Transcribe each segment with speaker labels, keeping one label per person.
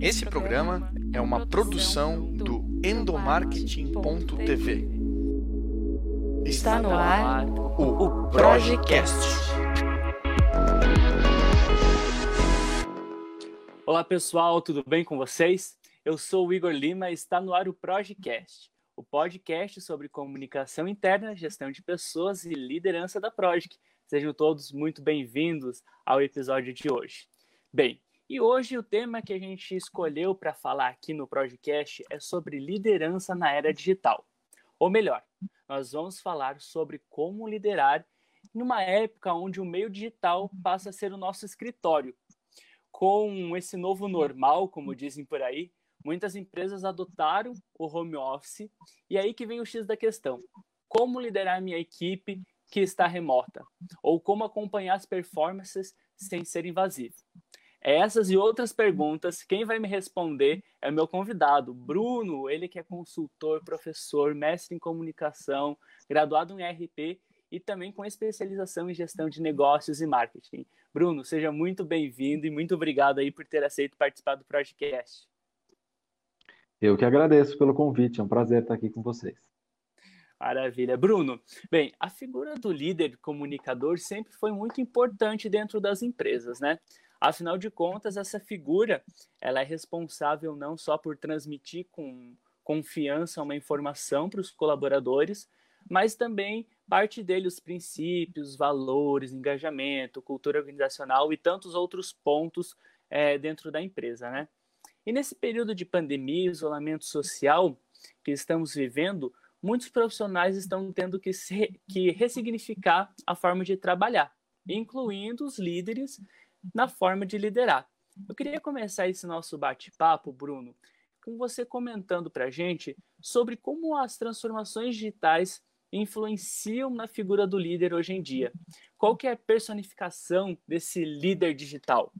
Speaker 1: Esse programa é uma produção do endomarketing.tv.
Speaker 2: Está no ar
Speaker 1: o Projecast.
Speaker 3: Olá pessoal, tudo bem com vocês? Eu sou o Igor Lima e está no ar o Projecast, o podcast sobre comunicação interna, gestão de pessoas e liderança da Project. Sejam todos muito bem-vindos ao episódio de hoje. Bem, e hoje o tema que a gente escolheu para falar aqui no podcast é sobre liderança na era digital. Ou melhor, nós vamos falar sobre como liderar numa época onde o meio digital passa a ser o nosso escritório. Com esse novo normal, como dizem por aí, muitas empresas adotaram o home office e aí que vem o X da questão. Como liderar minha equipe que está remota? Ou como acompanhar as performances sem ser invasivo? Essas e outras perguntas, quem vai me responder é o meu convidado, Bruno, ele que é consultor, professor, mestre em comunicação, graduado em RP e também com especialização em gestão de negócios e marketing. Bruno, seja muito bem-vindo e muito obrigado aí por ter aceito participar do podcast.
Speaker 4: Eu que agradeço pelo convite, é um prazer estar aqui com vocês.
Speaker 3: Maravilha. Bruno, bem, a figura do líder comunicador sempre foi muito importante dentro das empresas, né? Afinal de contas, essa figura ela é responsável não só por transmitir com confiança uma informação para os colaboradores, mas também parte dele os princípios, valores, engajamento, cultura organizacional e tantos outros pontos é, dentro da empresa, né? E nesse período de pandemia isolamento social que estamos vivendo, muitos profissionais estão tendo que, se, que ressignificar a forma de trabalhar, incluindo os líderes na forma de liderar. Eu queria começar esse nosso bate-papo, Bruno, com você comentando para a gente sobre como as transformações digitais influenciam na figura do líder hoje em dia. Qual que é a personificação desse líder digital?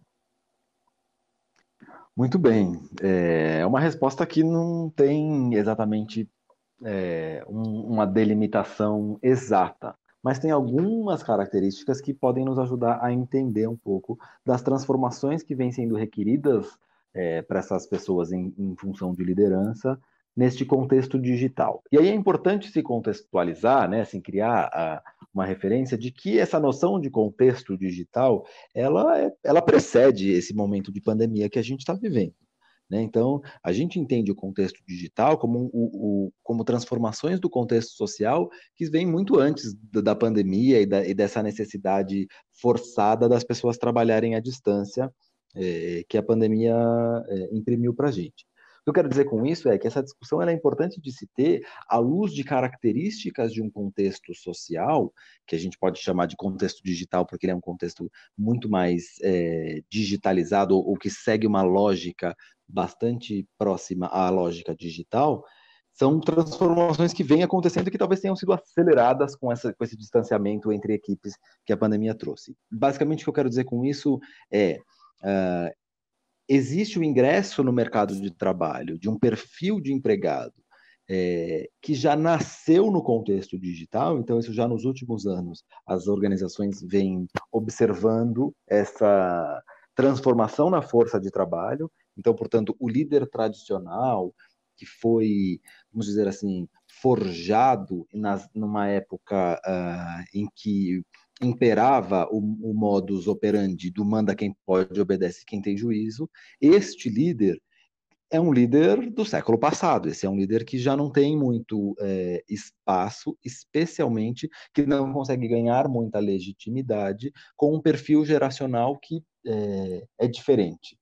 Speaker 4: Muito bem. É uma resposta que não tem exatamente é, um, uma delimitação exata mas tem algumas características que podem nos ajudar a entender um pouco das transformações que vêm sendo requeridas é, para essas pessoas em, em função de liderança neste contexto digital. E aí é importante se contextualizar, né, assim, criar a, uma referência de que essa noção de contexto digital, ela, é, ela precede esse momento de pandemia que a gente está vivendo. Né? Então, a gente entende o contexto digital como, o, o, como transformações do contexto social que vem muito antes da pandemia e, da, e dessa necessidade forçada das pessoas trabalharem à distância é, que a pandemia é, imprimiu para a gente. O que eu quero dizer com isso é que essa discussão é importante de se ter à luz de características de um contexto social, que a gente pode chamar de contexto digital, porque ele é um contexto muito mais é, digitalizado, ou que segue uma lógica bastante próxima à lógica digital, são transformações que vêm acontecendo e que talvez tenham sido aceleradas com, essa, com esse distanciamento entre equipes que a pandemia trouxe. Basicamente, o que eu quero dizer com isso é. Uh, existe o ingresso no mercado de trabalho de um perfil de empregado é, que já nasceu no contexto digital, então isso já nos últimos anos as organizações vêm observando essa transformação na força de trabalho então, portanto, o líder tradicional, que foi, vamos dizer assim, forjado nas, numa época uh, em que imperava o, o modus operandi do manda quem pode, obedece quem tem juízo, este líder é um líder do século passado. Esse é um líder que já não tem muito é, espaço, especialmente que não consegue ganhar muita legitimidade com um perfil geracional que é, é diferente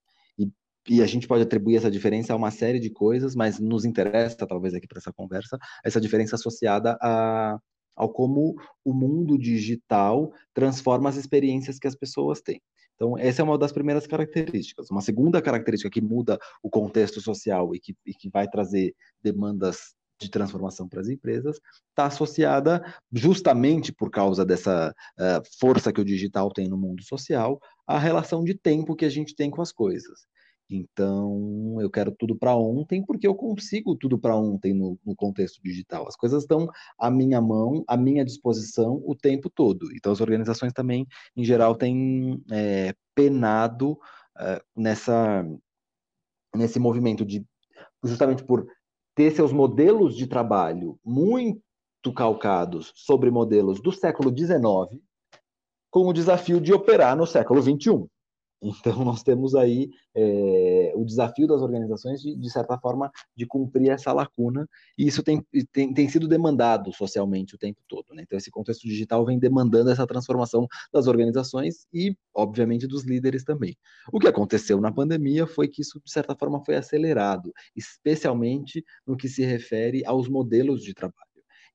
Speaker 4: e a gente pode atribuir essa diferença a uma série de coisas, mas nos interessa, talvez aqui para essa conversa, essa diferença associada a, ao como o mundo digital transforma as experiências que as pessoas têm. Então, essa é uma das primeiras características. Uma segunda característica que muda o contexto social e que, e que vai trazer demandas de transformação para as empresas está associada justamente por causa dessa uh, força que o digital tem no mundo social à relação de tempo que a gente tem com as coisas. Então, eu quero tudo para ontem, porque eu consigo tudo para ontem no, no, contexto digital. As coisas estão à minha mão, à minha disposição o tempo todo. Então, as organizações também, em geral, têm é, penado é, nessa, nesse movimento de justamente por ter seus modelos de trabalho muito calcados sobre modelos do século XIX, com o desafio de operar no século XXI. Então, nós temos aí é, o desafio das organizações, de, de, certa forma, de cumprir essa lacuna, e isso tem, tem, tem sido demandado socialmente o tempo todo. Né? Então, esse contexto digital vem demandando essa transformação das organizações e, obviamente, dos líderes também. O que aconteceu na pandemia foi que isso, de certa forma, foi acelerado, especialmente no que se refere aos modelos de trabalho.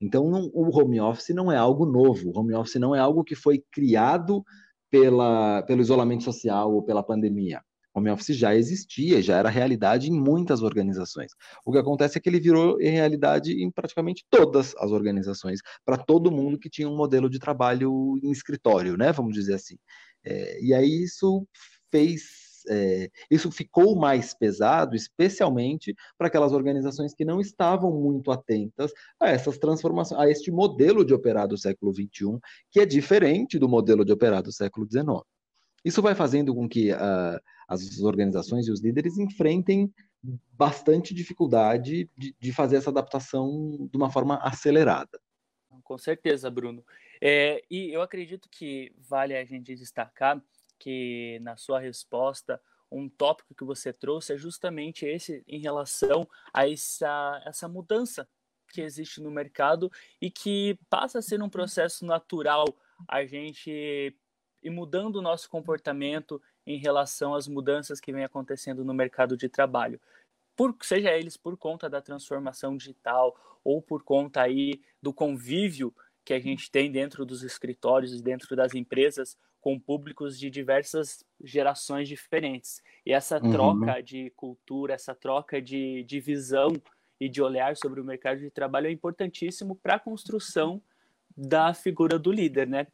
Speaker 4: Então, o home office não é algo novo, o home office não é algo que foi criado pela, pelo isolamento social ou pela pandemia. Home office já existia, já era realidade em muitas organizações. O que acontece é que ele virou realidade em praticamente todas as organizações, para todo mundo que tinha um modelo de trabalho em escritório, né? Vamos dizer assim. É, e aí isso fez é, isso ficou mais pesado, especialmente para aquelas organizações que não estavam muito atentas a essas transformações, a este modelo de operar do século XXI, que é diferente do modelo de operar do século XIX. Isso vai fazendo com que uh, as organizações e os líderes enfrentem bastante dificuldade de, de, fazer essa adaptação de uma forma acelerada.
Speaker 3: Com certeza, Bruno. É, e eu acredito que vale a gente destacar que na sua resposta um tópico que você trouxe é justamente esse em relação a essa, essa mudança que existe no mercado e que passa a ser um processo natural a gente ir mudando o nosso comportamento em relação às mudanças que vem acontecendo no mercado de trabalho. Por, seja eles por conta da transformação digital ou por conta aí do convívio que a gente tem dentro dos escritórios e dentro das empresas com públicos de diversas gerações diferentes. E essa uhum. troca de cultura, essa troca de, de visão e de olhar sobre o mercado de trabalho é importantíssimo para a construção da figura do líder, né?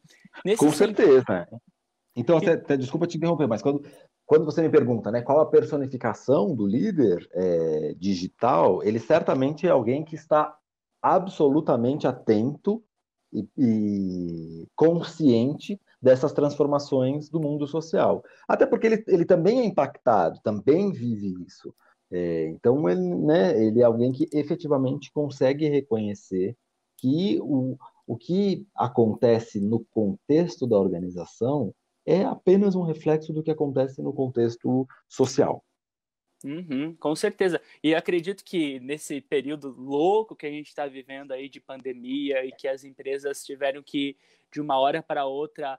Speaker 4: Nesse com sentido... certeza. Então, até, até, desculpa te interromper, mas quando, quando você me pergunta né, qual a personificação do líder é, digital, ele certamente é alguém que está absolutamente atento e, e consciente dessas transformações do mundo social. Até porque ele, ele também é impactado, também vive isso. É, então, ele, né, ele é alguém que efetivamente consegue reconhecer que o, o que acontece no contexto da organização é apenas um reflexo do que acontece no contexto social.
Speaker 3: Uhum, com certeza. E acredito que nesse período louco que a gente está vivendo aí de pandemia e que as empresas tiveram que, de uma hora para outra,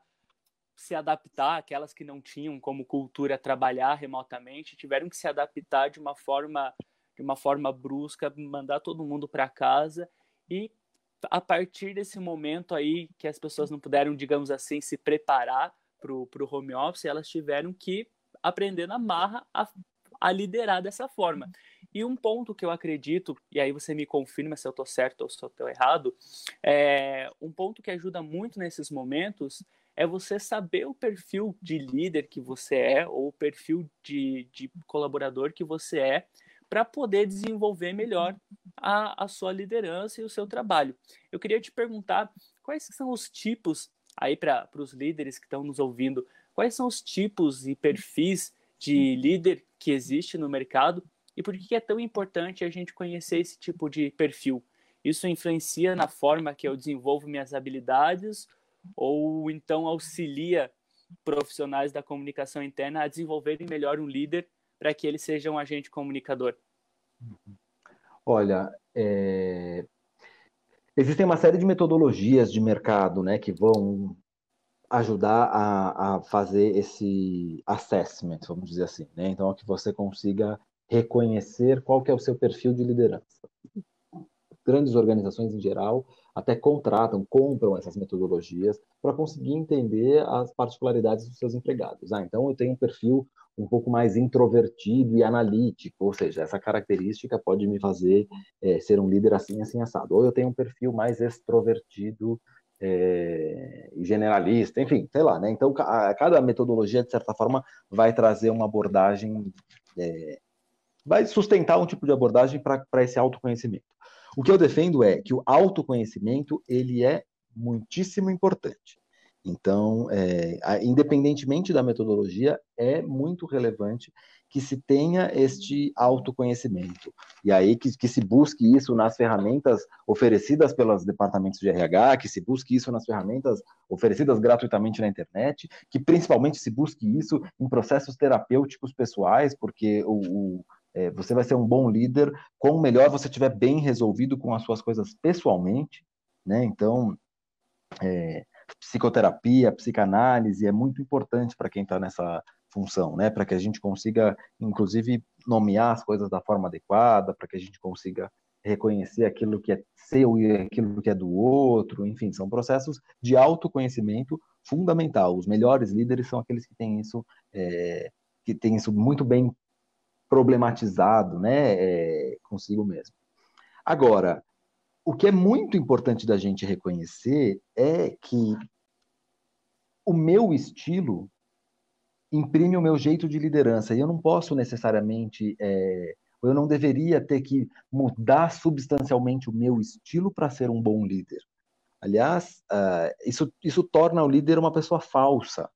Speaker 3: se adaptar, aquelas que não tinham como cultura trabalhar remotamente, tiveram que se adaptar de uma forma de uma forma brusca, mandar todo mundo para casa e a partir desse momento aí que as pessoas não puderam, digamos assim, se preparar para o home office, elas tiveram que aprender na marra a a liderar dessa forma. E um ponto que eu acredito, e aí você me confirma se eu estou certo ou se eu estou errado, é um ponto que ajuda muito nesses momentos é você saber o perfil de líder que você é ou o perfil de, de colaborador que você é para poder desenvolver melhor a, a sua liderança e o seu trabalho. Eu queria te perguntar quais são os tipos, aí para os líderes que estão nos ouvindo, quais são os tipos e perfis de líder que existe no mercado e por que é tão importante a gente conhecer esse tipo de perfil. Isso influencia na forma que eu desenvolvo minhas habilidades ou então auxilia profissionais da comunicação interna a desenvolverem melhor um líder para que ele seja um agente comunicador?
Speaker 4: Olha, é... existem uma série de metodologias de mercado né, que vão ajudar a, a fazer esse assessment, vamos dizer assim, né? Então, que você consiga reconhecer qual que é o seu perfil de liderança. Grandes organizações em geral até contratam, compram essas metodologias para conseguir entender as particularidades dos seus empregados. Ah, então eu tenho um perfil um pouco mais introvertido e analítico, ou seja, essa característica pode me fazer é, ser um líder assim, assim, assado. Ou eu tenho um perfil mais extrovertido é, generalista, enfim, sei lá, né? Então, a, cada metodologia, de certa forma, vai trazer uma abordagem, é, vai sustentar um tipo de abordagem para esse autoconhecimento. O que eu defendo é que o autoconhecimento, ele é muitíssimo importante. Então, é, independentemente da metodologia, é muito relevante que se tenha este autoconhecimento. E aí que, que, se busque isso nas ferramentas oferecidas pelos departamentos de RH, que se busque isso nas ferramentas oferecidas gratuitamente na internet, que principalmente se busque isso em processos terapêuticos pessoais, porque o, o é, você vai ser um bom líder quanto melhor você estiver bem resolvido com as suas coisas pessoalmente, né? Então, é, psicoterapia, psicanálise é muito importante para quem está nessa função, né? Para que a gente consiga, inclusive, nomear as coisas da forma adequada, para que a gente consiga reconhecer aquilo que é seu e aquilo que é do outro, enfim, são processos de autoconhecimento fundamental. Os melhores líderes são aqueles que têm isso, é, que têm isso muito bem problematizado, né, é, consigo mesmo. Agora, o que é muito importante da gente reconhecer é que o meu estilo imprime o meu jeito de liderança e eu não posso necessariamente, é, eu não deveria ter que mudar substancialmente o meu estilo para ser um bom líder. Aliás, uh, isso, isso torna o líder uma pessoa falsa.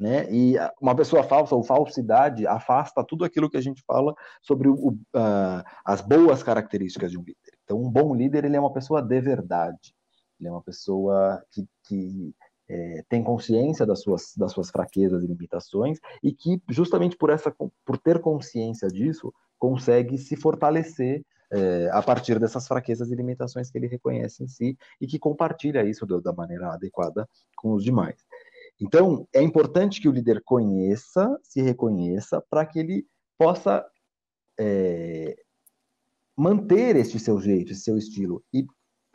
Speaker 4: Né? E uma pessoa falsa ou falsidade afasta tudo aquilo que a gente fala sobre o, uh, as boas características de um líder. Então, um bom líder ele é uma pessoa de verdade. Ele é uma pessoa que, que é, tem consciência das suas, das suas fraquezas e limitações e que, justamente por, essa, por ter consciência disso, consegue se fortalecer é, a partir dessas fraquezas e limitações que ele reconhece em si e que compartilha isso da maneira adequada com os demais. Então, é importante que o líder conheça, se reconheça, para que ele possa é, manter este seu jeito, esse seu estilo. E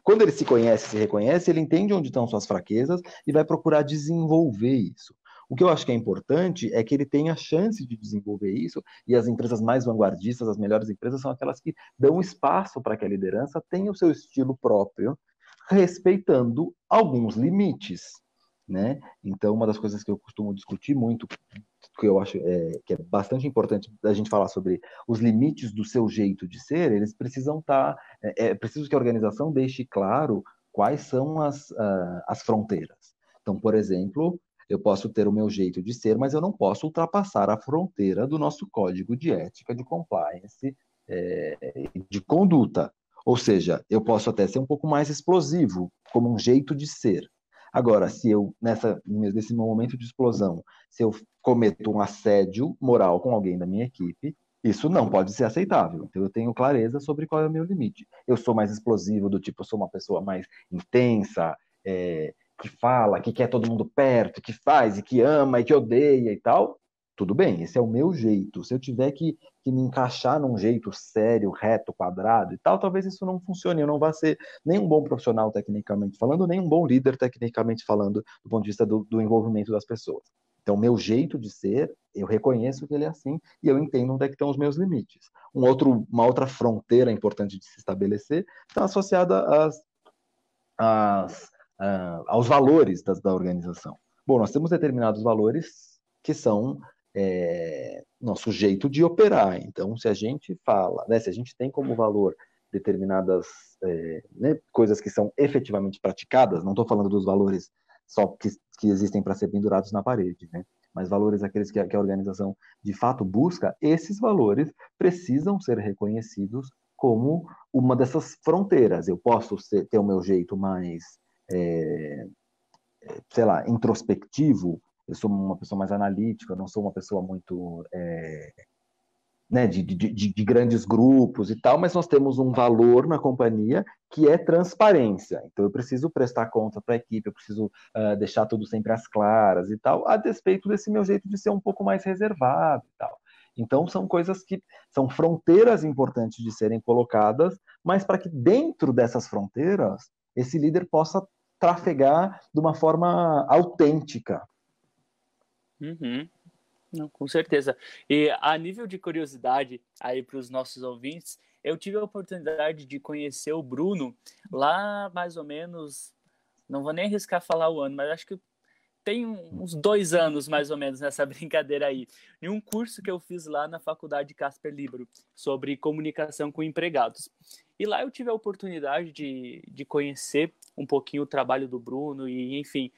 Speaker 4: quando ele se conhece, se reconhece, ele entende onde estão suas fraquezas e vai procurar desenvolver isso. O que eu acho que é importante é que ele tenha a chance de desenvolver isso, e as empresas mais vanguardistas, as melhores empresas, são aquelas que dão espaço para que a liderança tenha o seu estilo próprio, respeitando alguns limites né? Então, uma das coisas que eu costumo discutir muito, que eu acho é, que é bastante importante a gente falar sobre os limites do seu jeito de ser, eles precisam estar, tá, é, é preciso que a organização deixe claro quais são as, uh, as fronteiras. Então, por exemplo, eu posso ter o meu jeito de ser, mas eu não posso ultrapassar a fronteira do nosso código de ética, de compliance, é, de conduta. Ou seja, eu posso até ser um pouco mais explosivo, como um jeito de ser, Agora, se eu, nessa, nesse momento de explosão, se eu cometo um assédio moral com alguém da minha equipe, isso não pode ser aceitável. Então, eu tenho clareza sobre qual é o meu limite. Eu sou mais explosivo, do tipo, eu sou uma pessoa mais intensa, é, que fala, que quer todo mundo perto, que faz, e que ama, e que odeia e tal tudo bem, esse é o meu jeito. Se eu tiver que, que me encaixar num jeito sério, reto, quadrado e tal, talvez isso não funcione. Eu não vá ser nem um bom profissional tecnicamente falando, nem um bom líder tecnicamente falando, do ponto de vista do, do envolvimento das pessoas. Então, meu jeito de ser, eu reconheço que ele é assim e eu entendo onde é que estão os meus limites. Um outro, uma outra fronteira importante de se estabelecer está associada às, às, uh, aos valores das, da organização. Bom, nós temos determinados valores que são é, nosso jeito de operar. Então, se a gente fala, né, se a gente tem como valor determinadas é, né, coisas que são efetivamente praticadas, não estou falando dos valores só que, que existem para ser pendurados na parede, né? mas valores aqueles que a, que a organização de fato busca, esses valores precisam ser reconhecidos como uma dessas fronteiras. Eu posso ser, ter o meu jeito mais, é, sei lá, introspectivo, eu sou uma pessoa mais analítica, não sou uma pessoa muito é, né, de, de, de, de, grandes grupos e tal, mas nós temos um valor na companhia que é transparência. Então eu preciso prestar conta para a equipe, eu preciso uh, deixar tudo sempre às claras e tal, a despeito desse meu jeito de ser um pouco mais reservado e tal. Então são coisas que são fronteiras importantes de serem colocadas, mas para que dentro dessas fronteiras esse líder possa trafegar de uma forma autêntica,
Speaker 3: Uhum. Não, com certeza. E a nível de curiosidade aí para os nossos ouvintes, eu tive a oportunidade de conhecer o Bruno lá mais ou menos, não vou nem arriscar falar o ano, mas acho que tem uns dois anos mais ou menos nessa brincadeira aí, em um curso que eu fiz lá na faculdade Casper Libro sobre comunicação com empregados. E lá eu tive a oportunidade de, de conhecer um pouquinho o trabalho do Bruno e, enfim,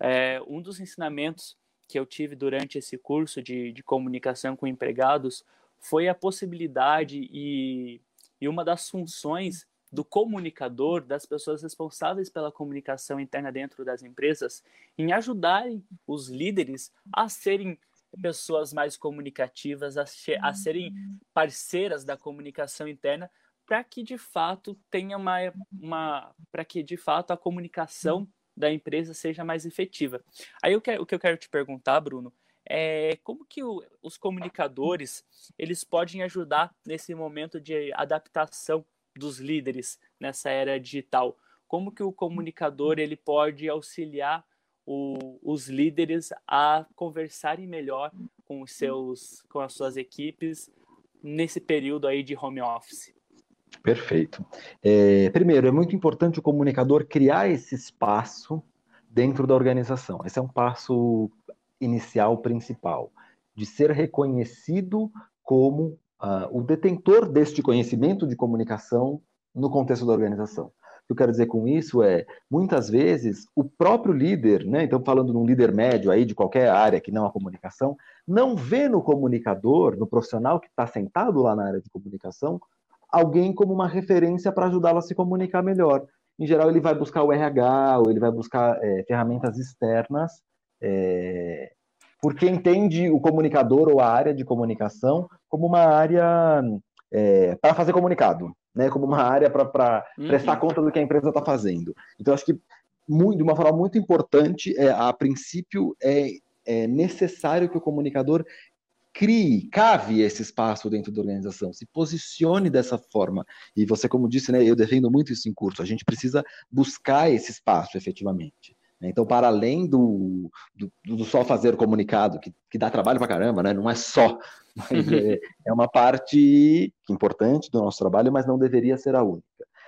Speaker 3: É, um dos ensinamentos que eu tive durante esse curso de, de comunicação com empregados foi a possibilidade e, e uma das funções do comunicador, das pessoas responsáveis pela comunicação interna dentro das empresas, em ajudarem os líderes a serem pessoas mais comunicativas, a, a serem parceiras da comunicação interna, para que de fato tenha uma, uma para que de fato a comunicação da empresa seja mais efetiva. Aí que, o que eu quero te perguntar, Bruno, é como que o, os comunicadores eles podem ajudar nesse momento de adaptação dos líderes nessa era digital? Como que o comunicador ele pode auxiliar o, os líderes a conversarem melhor com os seus com as suas equipes nesse período aí de home office?
Speaker 4: Perfeito. É, primeiro, é muito importante o comunicador criar esse espaço dentro da organização. Esse é um passo inicial principal, de ser reconhecido como uh, o detentor deste conhecimento de comunicação no contexto da organização. O que eu quero dizer com isso é, muitas vezes, o próprio líder, né, então falando de um líder médio aí de qualquer área que não a comunicação, não vê no comunicador, no profissional que está sentado lá na área de comunicação, alguém como uma referência para ajudá-lo a se comunicar melhor. Em geral, ele vai buscar o RH, ou ele vai buscar é, ferramentas externas é, porque entende o comunicador ou a área de comunicação como uma área é, para fazer comunicado, né? como uma área para uhum. prestar conta do que a empresa está fazendo. Então, acho que muito, de uma forma muito importante, é, a princípio, é, é necessário que o comunicador crie, cave esse espaço dentro da organização, se posicione dessa forma. E você, como disse, né, eu defendo muito isso em curso, a gente precisa buscar esse espaço efetivamente. Né? Então, para além do, do, do, só fazer comunicado, que, que dá trabalho para caramba, né? não é só, mas é, é uma parte importante do nosso trabalho, mas não deveria ser a única.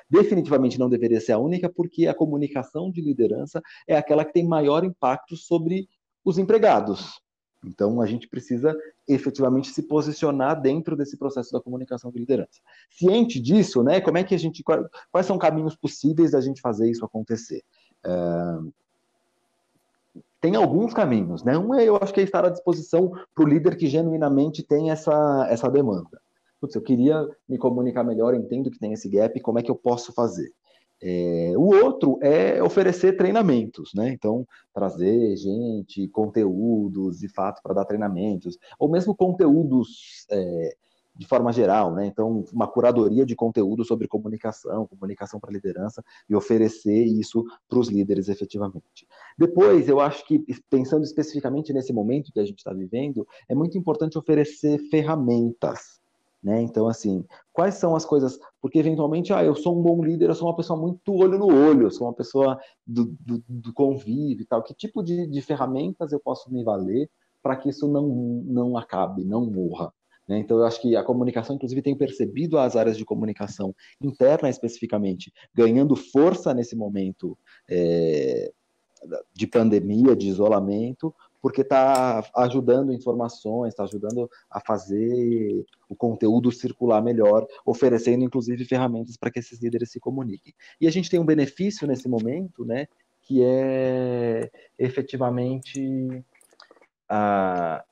Speaker 4: Definitivamente não deveria ser a única, porque a comunicação de liderança é aquela que tem maior impacto sobre os empregados. Então, a gente precisa efetivamente se posicionar dentro desse processo da comunicação de liderança. Ciente disso, né? Como é que a gente. Quais são caminhos possíveis da gente fazer isso acontecer? Tem alguns caminhos, né? Um é, eu acho que é estar à disposição para o líder que genuinamente tem essa, essa demanda. Putz, eu queria me comunicar melhor, entendo que tem esse gap, como é que eu posso fazer? É, o outro é oferecer treinamentos, né? Então, trazer gente, conteúdos de fato para dar treinamentos, ou mesmo conteúdos é, de forma geral, né? Então, uma curadoria de conteúdo sobre comunicação, comunicação para liderança e oferecer isso para os líderes efetivamente. Depois, eu acho que, pensando especificamente nesse momento que a gente está vivendo, é muito importante oferecer ferramentas. Né? Então, assim, quais são as coisas? Porque, eventualmente, ah, eu sou um bom líder, eu sou uma pessoa muito olho no olho, eu sou uma pessoa do, do, do convívio e tal. Que tipo de, de ferramentas eu posso me valer para que isso não, não acabe, não morra? Né? Então, eu acho que a comunicação, inclusive, tem percebido as áreas de comunicação interna especificamente ganhando força nesse momento é, de pandemia, de isolamento, porque está ajudando informações, está ajudando a fazer o conteúdo circular melhor, oferecendo inclusive ferramentas para que esses líderes se comuniquem. E a gente tem um benefício nesse momento, né, que é efetivamente a,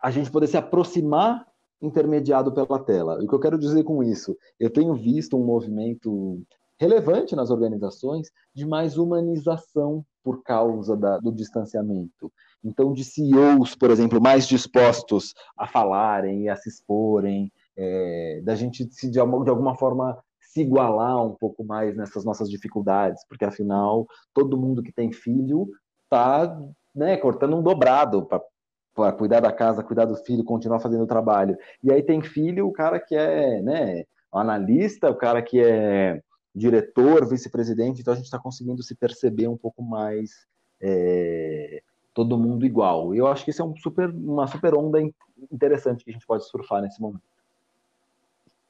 Speaker 4: a gente poder se aproximar intermediado pela tela. O que eu quero dizer com isso? Eu tenho visto um movimento relevante nas organizações de mais humanização por causa da, do distanciamento. Então, de CEOs, por exemplo, mais dispostos a falarem e a se exporem, é, da gente se, de, de alguma forma se igualar um pouco mais nessas nossas dificuldades, porque afinal todo mundo que tem filho está né, cortando um dobrado para para cuidar da casa, cuidar do filho, continuar fazendo o trabalho. E aí tem filho, o cara que é, né, analista, o cara que é diretor, vice-presidente, então a gente está conseguindo se perceber um pouco mais é, todo mundo igual. E eu acho que isso é um super, uma super onda interessante que a gente pode surfar nesse momento.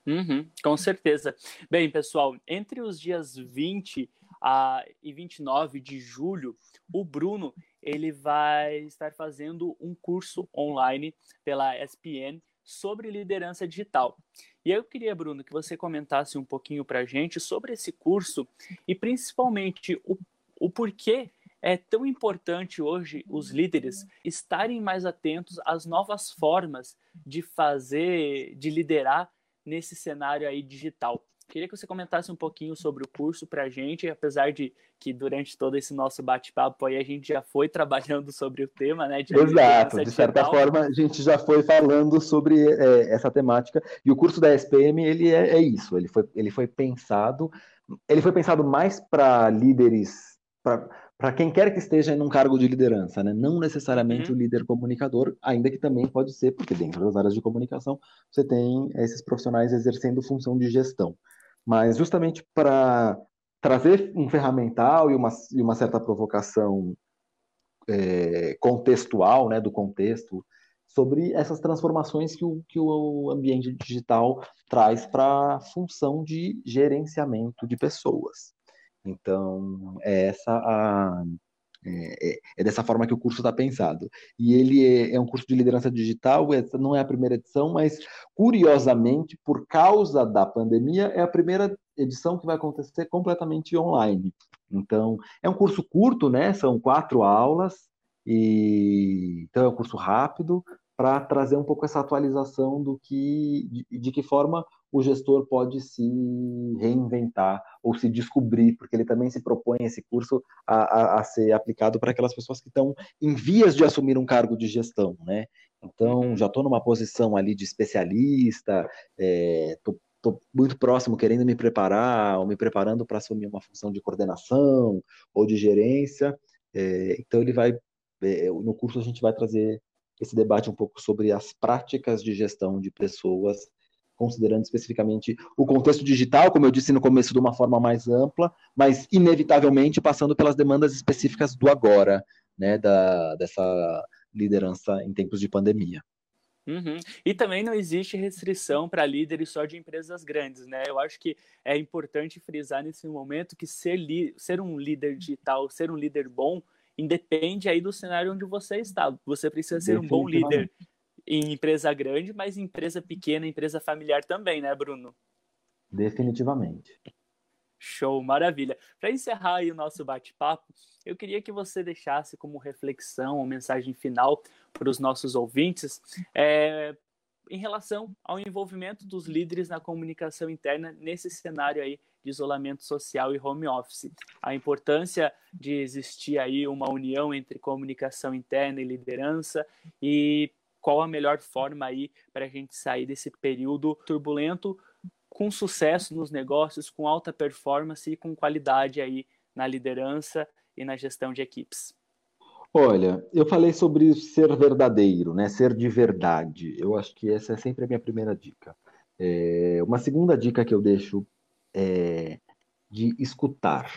Speaker 3: Uhum, com certeza. Bem, pessoal, entre os dias 20 a, e 29 de julho, o Bruno ele vai estar fazendo um curso online pela ESPN sobre liderança digital. E eu queria, Bruno, que você comentasse um pouquinho para a gente sobre esse curso e principalmente o, o porquê é tão importante hoje os líderes estarem mais atentos às novas formas de fazer, de liderar nesse cenário aí digital. Queria que você comentasse um pouquinho sobre o curso para a gente, apesar de que durante todo esse nosso bate-papo aí a gente já foi trabalhando sobre o tema, né?
Speaker 4: De Exato, de certa forma a gente já foi falando sobre é, essa temática e o curso da SPM ele é, é, isso, ele foi, ele foi pensado, ele foi pensado mais para líderes, para quem quer que esteja em um cargo de liderança, né? Não necessariamente uhum. o líder comunicador, ainda que também pode ser, porque dentro das áreas de comunicação você tem esses profissionais exercendo função de gestão mas justamente para trazer um ferramental e uma, e uma certa provocação é, contextual, né, do contexto, sobre essas transformações que o, que o ambiente digital traz para a função de gerenciamento de pessoas. Então, é essa a, é, é, é, dessa forma que o curso está pensado. E ele é, é, um curso de liderança digital, essa não é a primeira edição, mas curiosamente, por causa da pandemia, é a primeira edição que vai acontecer completamente online. Então, é um curso curto, né? São quatro aulas, e então é um curso rápido para trazer um pouco essa atualização do que de, de que forma o gestor pode se reinventar ou se descobrir, porque ele também se propõe esse curso a, a, a ser aplicado para aquelas pessoas que estão em vias de assumir um cargo de gestão, né? Então, uhum. já estou numa posição ali de especialista, estou é, muito próximo, querendo me preparar, ou me preparando para assumir uma função de coordenação ou de gerência. É, então, ele vai, é, no curso a gente vai trazer esse debate um pouco sobre as práticas de gestão de pessoas considerando especificamente o contexto digital, como eu disse no começo, de uma forma mais ampla, mas inevitavelmente passando pelas demandas específicas do agora, né, da, dessa liderança em tempos de pandemia.
Speaker 3: Uhum. E também não existe restrição para líderes só de empresas grandes, né? Eu acho que é importante frisar nesse momento que ser, ser um líder digital, ser um líder bom, independe aí do cenário onde você está. Você precisa ser um bom líder em empresa grande, mas em empresa pequena, empresa familiar também, né, Bruno?
Speaker 4: Definitivamente.
Speaker 3: Show, maravilha. Para encerrar aí o nosso bate-papo, eu queria que você deixasse como reflexão, uma mensagem final para os nossos ouvintes, é, em relação ao envolvimento dos líderes na comunicação interna nesse cenário aí de isolamento social e home office. A importância de existir aí uma união entre comunicação interna e liderança e qual a melhor forma aí para a gente sair desse período turbulento com sucesso nos negócios, com alta performance e com qualidade aí na liderança e na gestão de equipes.
Speaker 4: Olha, eu falei sobre ser verdadeiro, né? Ser de verdade. Eu acho que essa é sempre a minha primeira dica. É, uma segunda dica que eu deixo é de escutar.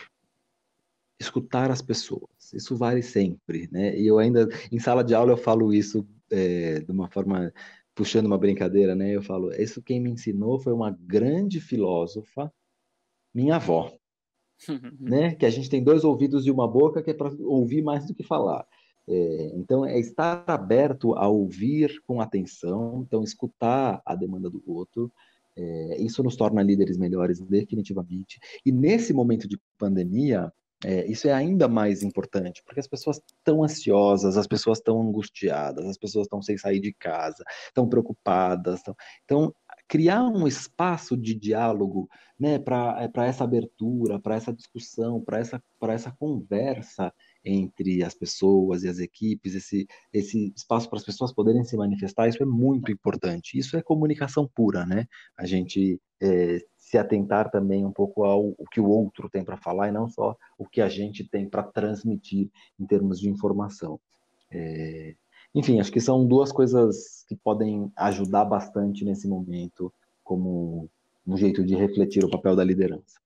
Speaker 4: Escutar as pessoas. Isso vale sempre, né? E eu ainda, em sala de aula, eu falo isso é, de uma forma puxando uma brincadeira, né? Eu falo, isso quem me ensinou foi uma grande filósofa, minha avó, né? Que a gente tem dois ouvidos e uma boca que é para ouvir mais do que falar. É, então, é estar aberto a ouvir com atenção, então escutar a demanda do outro. É, isso nos torna líderes melhores, definitivamente. E nesse momento de pandemia, é, isso é ainda mais importante, porque as pessoas estão ansiosas, as pessoas estão angustiadas, as pessoas estão sem sair de casa, estão preocupadas. Tão... Então, criar um espaço de diálogo né, para é, essa abertura, para essa discussão, para essa, essa conversa entre as pessoas e as equipes, esse, esse espaço para as pessoas poderem se manifestar, isso é muito importante. Isso é comunicação pura, né? A gente é, se atentar também um pouco ao, ao que o outro tem para falar e não só o que a gente tem para transmitir em termos de informação. É, enfim, acho que são duas coisas que podem ajudar bastante nesse momento, como um jeito de refletir o papel da liderança.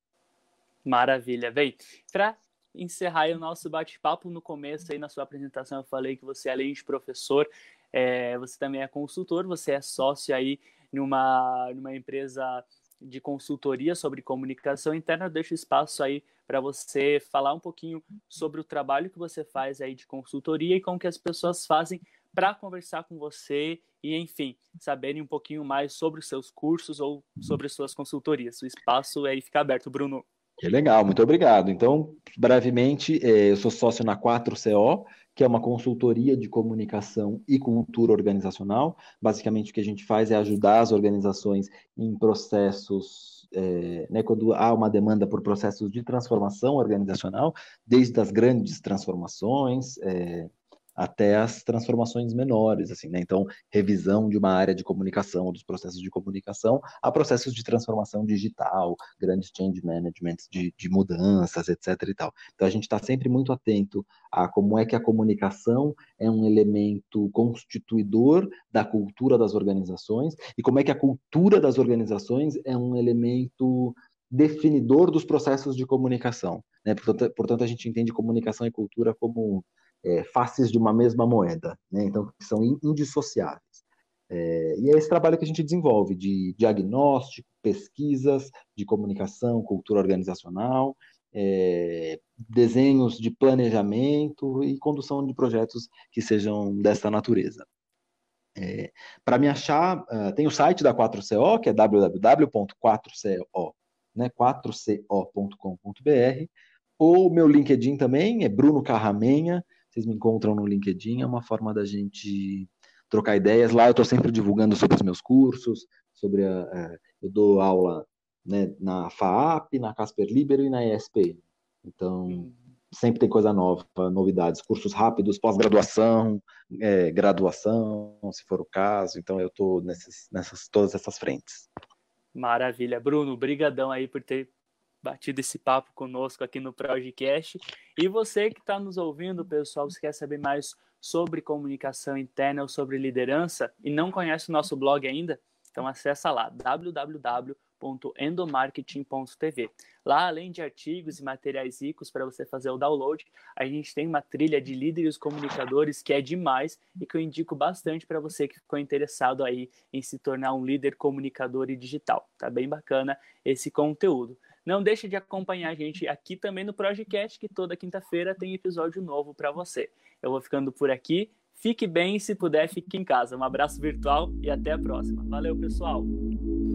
Speaker 3: Maravilha, bem. Para encerrar o nosso bate-papo, no começo aí na sua apresentação eu falei que você, além de professor, é, você também é consultor, você é sócio aí numa, numa empresa de consultoria sobre comunicação interna, eu deixo espaço aí para você falar um pouquinho sobre o trabalho que você faz aí de consultoria e como que as pessoas fazem para conversar com você e, enfim, saberem um pouquinho mais sobre os seus cursos ou sobre suas consultorias. O espaço aí fica aberto, Bruno.
Speaker 4: Que legal, muito obrigado. Então, brevemente, é, eu sou sócio na 4CO, que é uma consultoria de comunicação e cultura organizacional. Basicamente, o que a gente faz é ajudar as organizações em processos, é, né, quando há uma demanda por processos de transformação organizacional, desde as grandes transformações, é, até as transformações menores, assim, né? Então, revisão de uma área de comunicação, dos processos de comunicação, a processos de transformação digital, grandes change management de, de mudanças, etc. e tal. Então, a gente está sempre muito atento a como é que a comunicação é um elemento constituidor da cultura das organizações e como é que a cultura das organizações é um elemento definidor dos processos de comunicação. Né? Portanto, portanto, a gente entende comunicação e cultura como é, faces de uma mesma moeda, né? então são indissociáveis. É, e é esse trabalho que a gente desenvolve de diagnóstico, pesquisas de comunicação, cultura organizacional, é, desenhos de planejamento e condução de projetos que sejam dessa natureza. É, Para me achar, uh, tem o site da 4CO, que é www.4co, né, 4co.com.br, ou meu LinkedIn também, é Bruno Carramenha, vocês me encontram no LinkedIn, é uma forma da gente trocar ideias. Lá eu estou sempre divulgando sobre os meus cursos, sobre a, a, eu dou aula né, na FAAP, na Casper Libero e na ESP. Então, sempre tem coisa nova, novidades, cursos rápidos, pós-graduação, é, graduação, se for o caso. Então, eu estou nessas, nessas todas essas frentes.
Speaker 3: Maravilha, Bruno, brigadão aí por ter batido esse papo conosco aqui no Projecast. E você que está nos ouvindo, pessoal, se quer saber mais sobre comunicação interna ou sobre liderança e não conhece o nosso blog ainda, então acessa lá www.endomarketing.tv. Lá, além de artigos e materiais ricos para você fazer o download, a gente tem uma trilha de líderes comunicadores que é demais e que eu indico bastante para você que ficou interessado aí em se tornar um líder comunicador e digital. Tá bem bacana esse conteúdo. Não deixe de acompanhar a gente aqui também no Projecast, que toda quinta-feira tem episódio novo para você. Eu vou ficando por aqui. Fique bem e se puder, fique em casa. Um abraço virtual e até a próxima. Valeu, pessoal.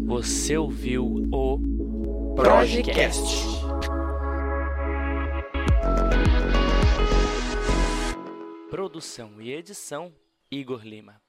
Speaker 2: Você ouviu o Projecast. Produção e edição Igor Lima.